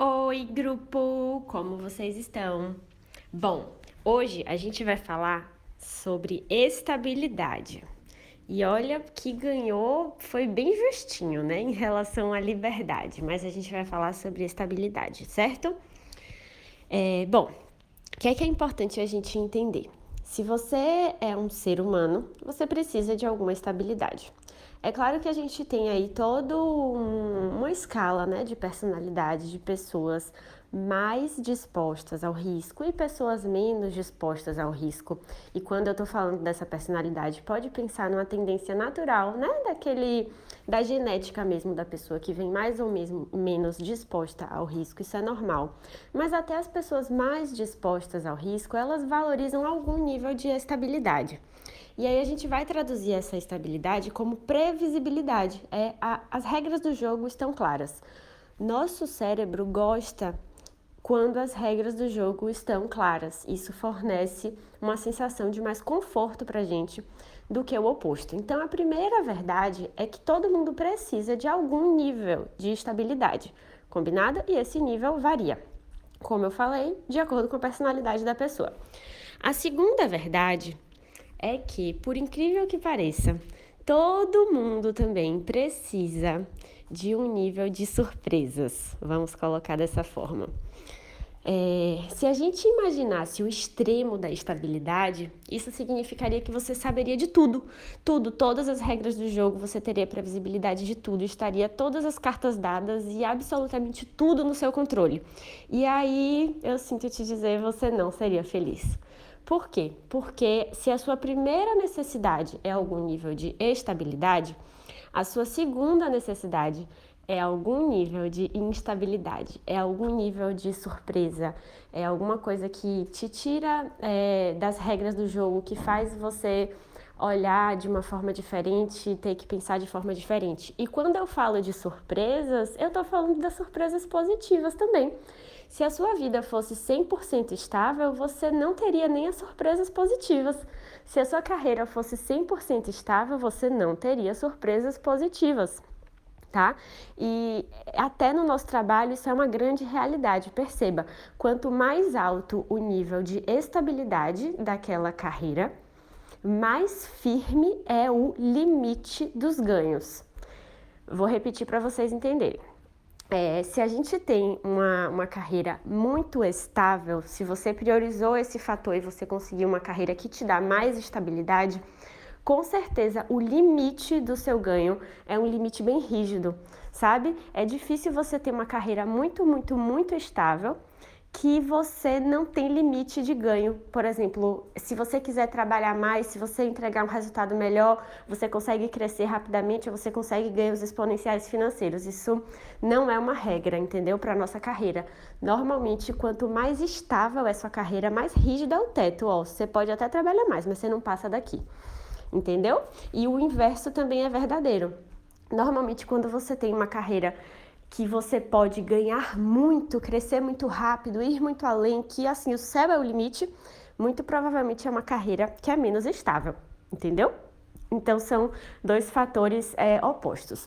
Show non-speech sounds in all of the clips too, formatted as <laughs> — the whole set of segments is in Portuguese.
Oi, grupo! Como vocês estão? Bom, hoje a gente vai falar sobre estabilidade. E olha que ganhou, foi bem justinho, né, em relação à liberdade, mas a gente vai falar sobre estabilidade, certo? É, bom, o que é que é importante a gente entender? Se você é um ser humano, você precisa de alguma estabilidade. É claro que a gente tem aí toda um, uma escala né, de personalidade de pessoas mais dispostas ao risco e pessoas menos dispostas ao risco. E quando eu estou falando dessa personalidade, pode pensar numa tendência natural, né, daquele da genética mesmo da pessoa que vem mais ou mesmo menos disposta ao risco, isso é normal. Mas até as pessoas mais dispostas ao risco, elas valorizam algum nível de estabilidade. E aí a gente vai traduzir essa estabilidade como previsibilidade. É, a, as regras do jogo estão claras. Nosso cérebro gosta quando as regras do jogo estão claras. Isso fornece uma sensação de mais conforto para a gente do que o oposto. Então, a primeira verdade é que todo mundo precisa de algum nível de estabilidade, combinado? E esse nível varia, como eu falei, de acordo com a personalidade da pessoa. A segunda verdade é que, por incrível que pareça, todo mundo também precisa de um nível de surpresas, vamos colocar dessa forma. É, se a gente imaginasse o extremo da estabilidade, isso significaria que você saberia de tudo, tudo, todas as regras do jogo, você teria previsibilidade de tudo, estaria todas as cartas dadas e absolutamente tudo no seu controle. E aí, eu sinto te dizer, você não seria feliz. Por quê? Porque se a sua primeira necessidade é algum nível de estabilidade, a sua segunda necessidade é algum nível de instabilidade, é algum nível de surpresa, é alguma coisa que te tira é, das regras do jogo, que faz você olhar de uma forma diferente, ter que pensar de forma diferente. E quando eu falo de surpresas, eu estou falando das surpresas positivas também. Se a sua vida fosse 100% estável, você não teria nem as surpresas positivas. Se a sua carreira fosse 100% estável, você não teria surpresas positivas. Tá? E até no nosso trabalho isso é uma grande realidade. Perceba, quanto mais alto o nível de estabilidade daquela carreira, mais firme é o limite dos ganhos. Vou repetir para vocês entenderem. É, se a gente tem uma, uma carreira muito estável, se você priorizou esse fator e você conseguiu uma carreira que te dá mais estabilidade, com certeza o limite do seu ganho é um limite bem rígido, sabe? É difícil você ter uma carreira muito, muito, muito estável que você não tem limite de ganho. Por exemplo, se você quiser trabalhar mais, se você entregar um resultado melhor, você consegue crescer rapidamente, você consegue ganhos exponenciais financeiros. Isso não é uma regra, entendeu? Para nossa carreira. Normalmente, quanto mais estável é sua carreira, mais rígido é o teto. Ó, você pode até trabalhar mais, mas você não passa daqui. Entendeu? E o inverso também é verdadeiro. Normalmente, quando você tem uma carreira que você pode ganhar muito, crescer muito rápido, ir muito além, que assim o céu é o limite, muito provavelmente é uma carreira que é menos estável, entendeu? Então são dois fatores é, opostos.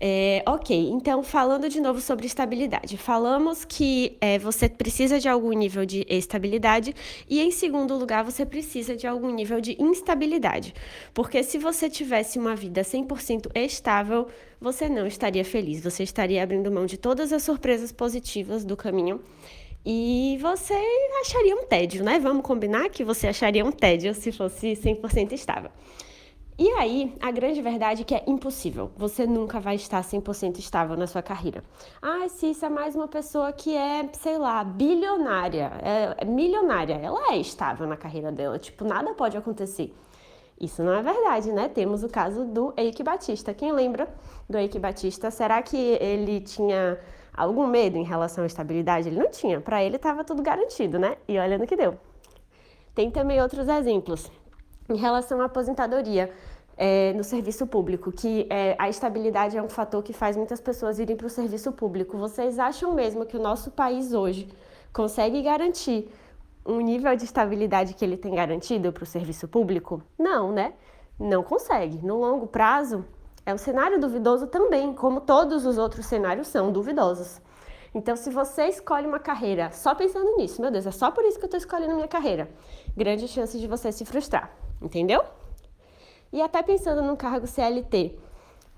É, ok, então falando de novo sobre estabilidade, falamos que é, você precisa de algum nível de estabilidade e, em segundo lugar, você precisa de algum nível de instabilidade, porque se você tivesse uma vida 100% estável, você não estaria feliz, você estaria abrindo mão de todas as surpresas positivas do caminho e você acharia um tédio, né? Vamos combinar que você acharia um tédio se fosse 100% estável. E aí, a grande verdade é que é impossível. Você nunca vai estar 100% estável na sua carreira. Ah, se isso é mais uma pessoa que é, sei lá, bilionária, é, é milionária. Ela é estável na carreira dela. Tipo, nada pode acontecer. Isso não é verdade, né? Temos o caso do Eike Batista. Quem lembra do Eike Batista? Será que ele tinha algum medo em relação à estabilidade? Ele não tinha. Para ele estava tudo garantido, né? E olha no que deu. Tem também outros exemplos. Em relação à aposentadoria é, no serviço público, que é, a estabilidade é um fator que faz muitas pessoas irem para o serviço público. Vocês acham mesmo que o nosso país hoje consegue garantir um nível de estabilidade que ele tem garantido para o serviço público? Não, né? Não consegue. No longo prazo, é um cenário duvidoso também, como todos os outros cenários são duvidosos. Então, se você escolhe uma carreira só pensando nisso, meu Deus, é só por isso que eu estou escolhendo minha carreira, grande chance de você se frustrar, entendeu? E até pensando num cargo CLT.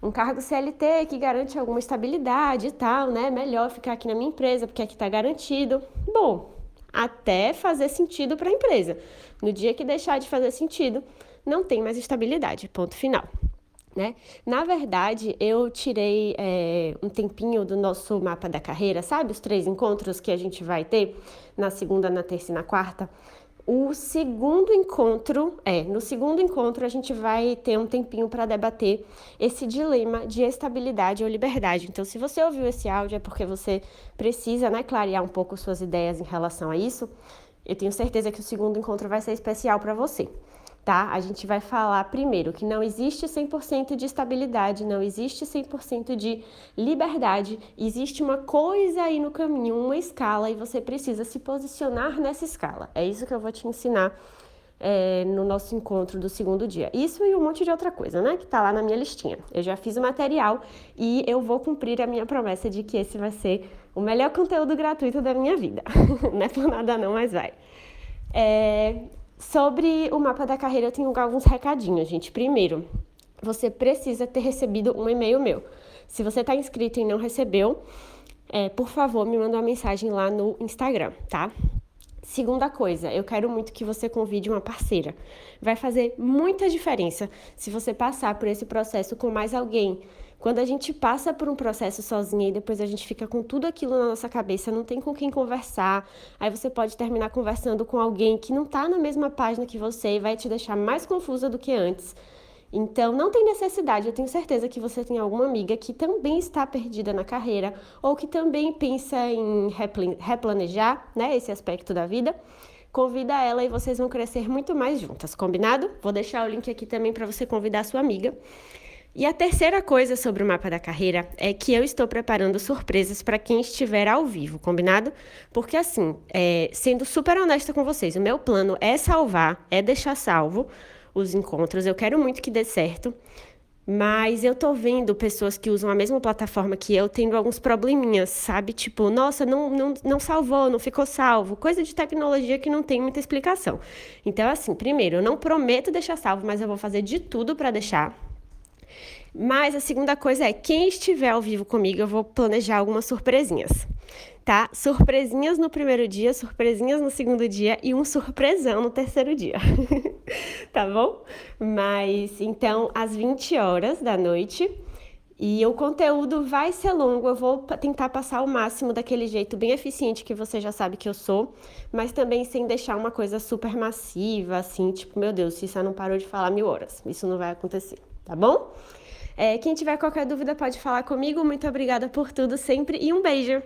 Um cargo CLT que garante alguma estabilidade e tal, né? Melhor ficar aqui na minha empresa porque aqui está garantido. Bom, até fazer sentido para a empresa. No dia que deixar de fazer sentido, não tem mais estabilidade. Ponto final. Né? Na verdade, eu tirei é, um tempinho do nosso mapa da carreira, sabe? Os três encontros que a gente vai ter na segunda, na terça e na quarta. O segundo encontro, é, no segundo encontro a gente vai ter um tempinho para debater esse dilema de estabilidade ou liberdade. Então, se você ouviu esse áudio é porque você precisa, né, clarear um pouco suas ideias em relação a isso. Eu tenho certeza que o segundo encontro vai ser especial para você tá? A gente vai falar primeiro que não existe 100% de estabilidade, não existe 100% de liberdade, existe uma coisa aí no caminho, uma escala, e você precisa se posicionar nessa escala. É isso que eu vou te ensinar é, no nosso encontro do segundo dia. Isso e um monte de outra coisa, né? Que tá lá na minha listinha. Eu já fiz o material e eu vou cumprir a minha promessa de que esse vai ser o melhor conteúdo gratuito da minha vida. <laughs> não é por nada não, mas vai. É, Sobre o mapa da carreira, eu tenho alguns recadinhos, gente. Primeiro, você precisa ter recebido um e-mail meu. Se você está inscrito e não recebeu, é, por favor, me manda uma mensagem lá no Instagram, tá? Segunda coisa, eu quero muito que você convide uma parceira. Vai fazer muita diferença se você passar por esse processo com mais alguém quando a gente passa por um processo sozinha e depois a gente fica com tudo aquilo na nossa cabeça, não tem com quem conversar, aí você pode terminar conversando com alguém que não está na mesma página que você e vai te deixar mais confusa do que antes. Então, não tem necessidade. Eu tenho certeza que você tem alguma amiga que também está perdida na carreira ou que também pensa em replanejar né, esse aspecto da vida. Convida ela e vocês vão crescer muito mais juntas, combinado? Vou deixar o link aqui também para você convidar sua amiga. E a terceira coisa sobre o mapa da carreira é que eu estou preparando surpresas para quem estiver ao vivo, combinado? Porque assim, é, sendo super honesta com vocês, o meu plano é salvar, é deixar salvo os encontros. Eu quero muito que dê certo. Mas eu tô vendo pessoas que usam a mesma plataforma que eu tendo alguns probleminhas, sabe? Tipo, nossa, não, não, não salvou, não ficou salvo. Coisa de tecnologia que não tem muita explicação. Então, assim, primeiro, eu não prometo deixar salvo, mas eu vou fazer de tudo para deixar. Mas a segunda coisa é, quem estiver ao vivo comigo, eu vou planejar algumas surpresinhas, tá? Surpresinhas no primeiro dia, surpresinhas no segundo dia e um surpresão no terceiro dia, <laughs> tá bom? Mas então, às 20 horas da noite, e o conteúdo vai ser longo, eu vou tentar passar o máximo daquele jeito bem eficiente que você já sabe que eu sou, mas também sem deixar uma coisa super massiva, assim, tipo, meu Deus, Cissa não parou de falar mil horas. Isso não vai acontecer, tá bom? É, quem tiver qualquer dúvida pode falar comigo. Muito obrigada por tudo sempre e um beijo!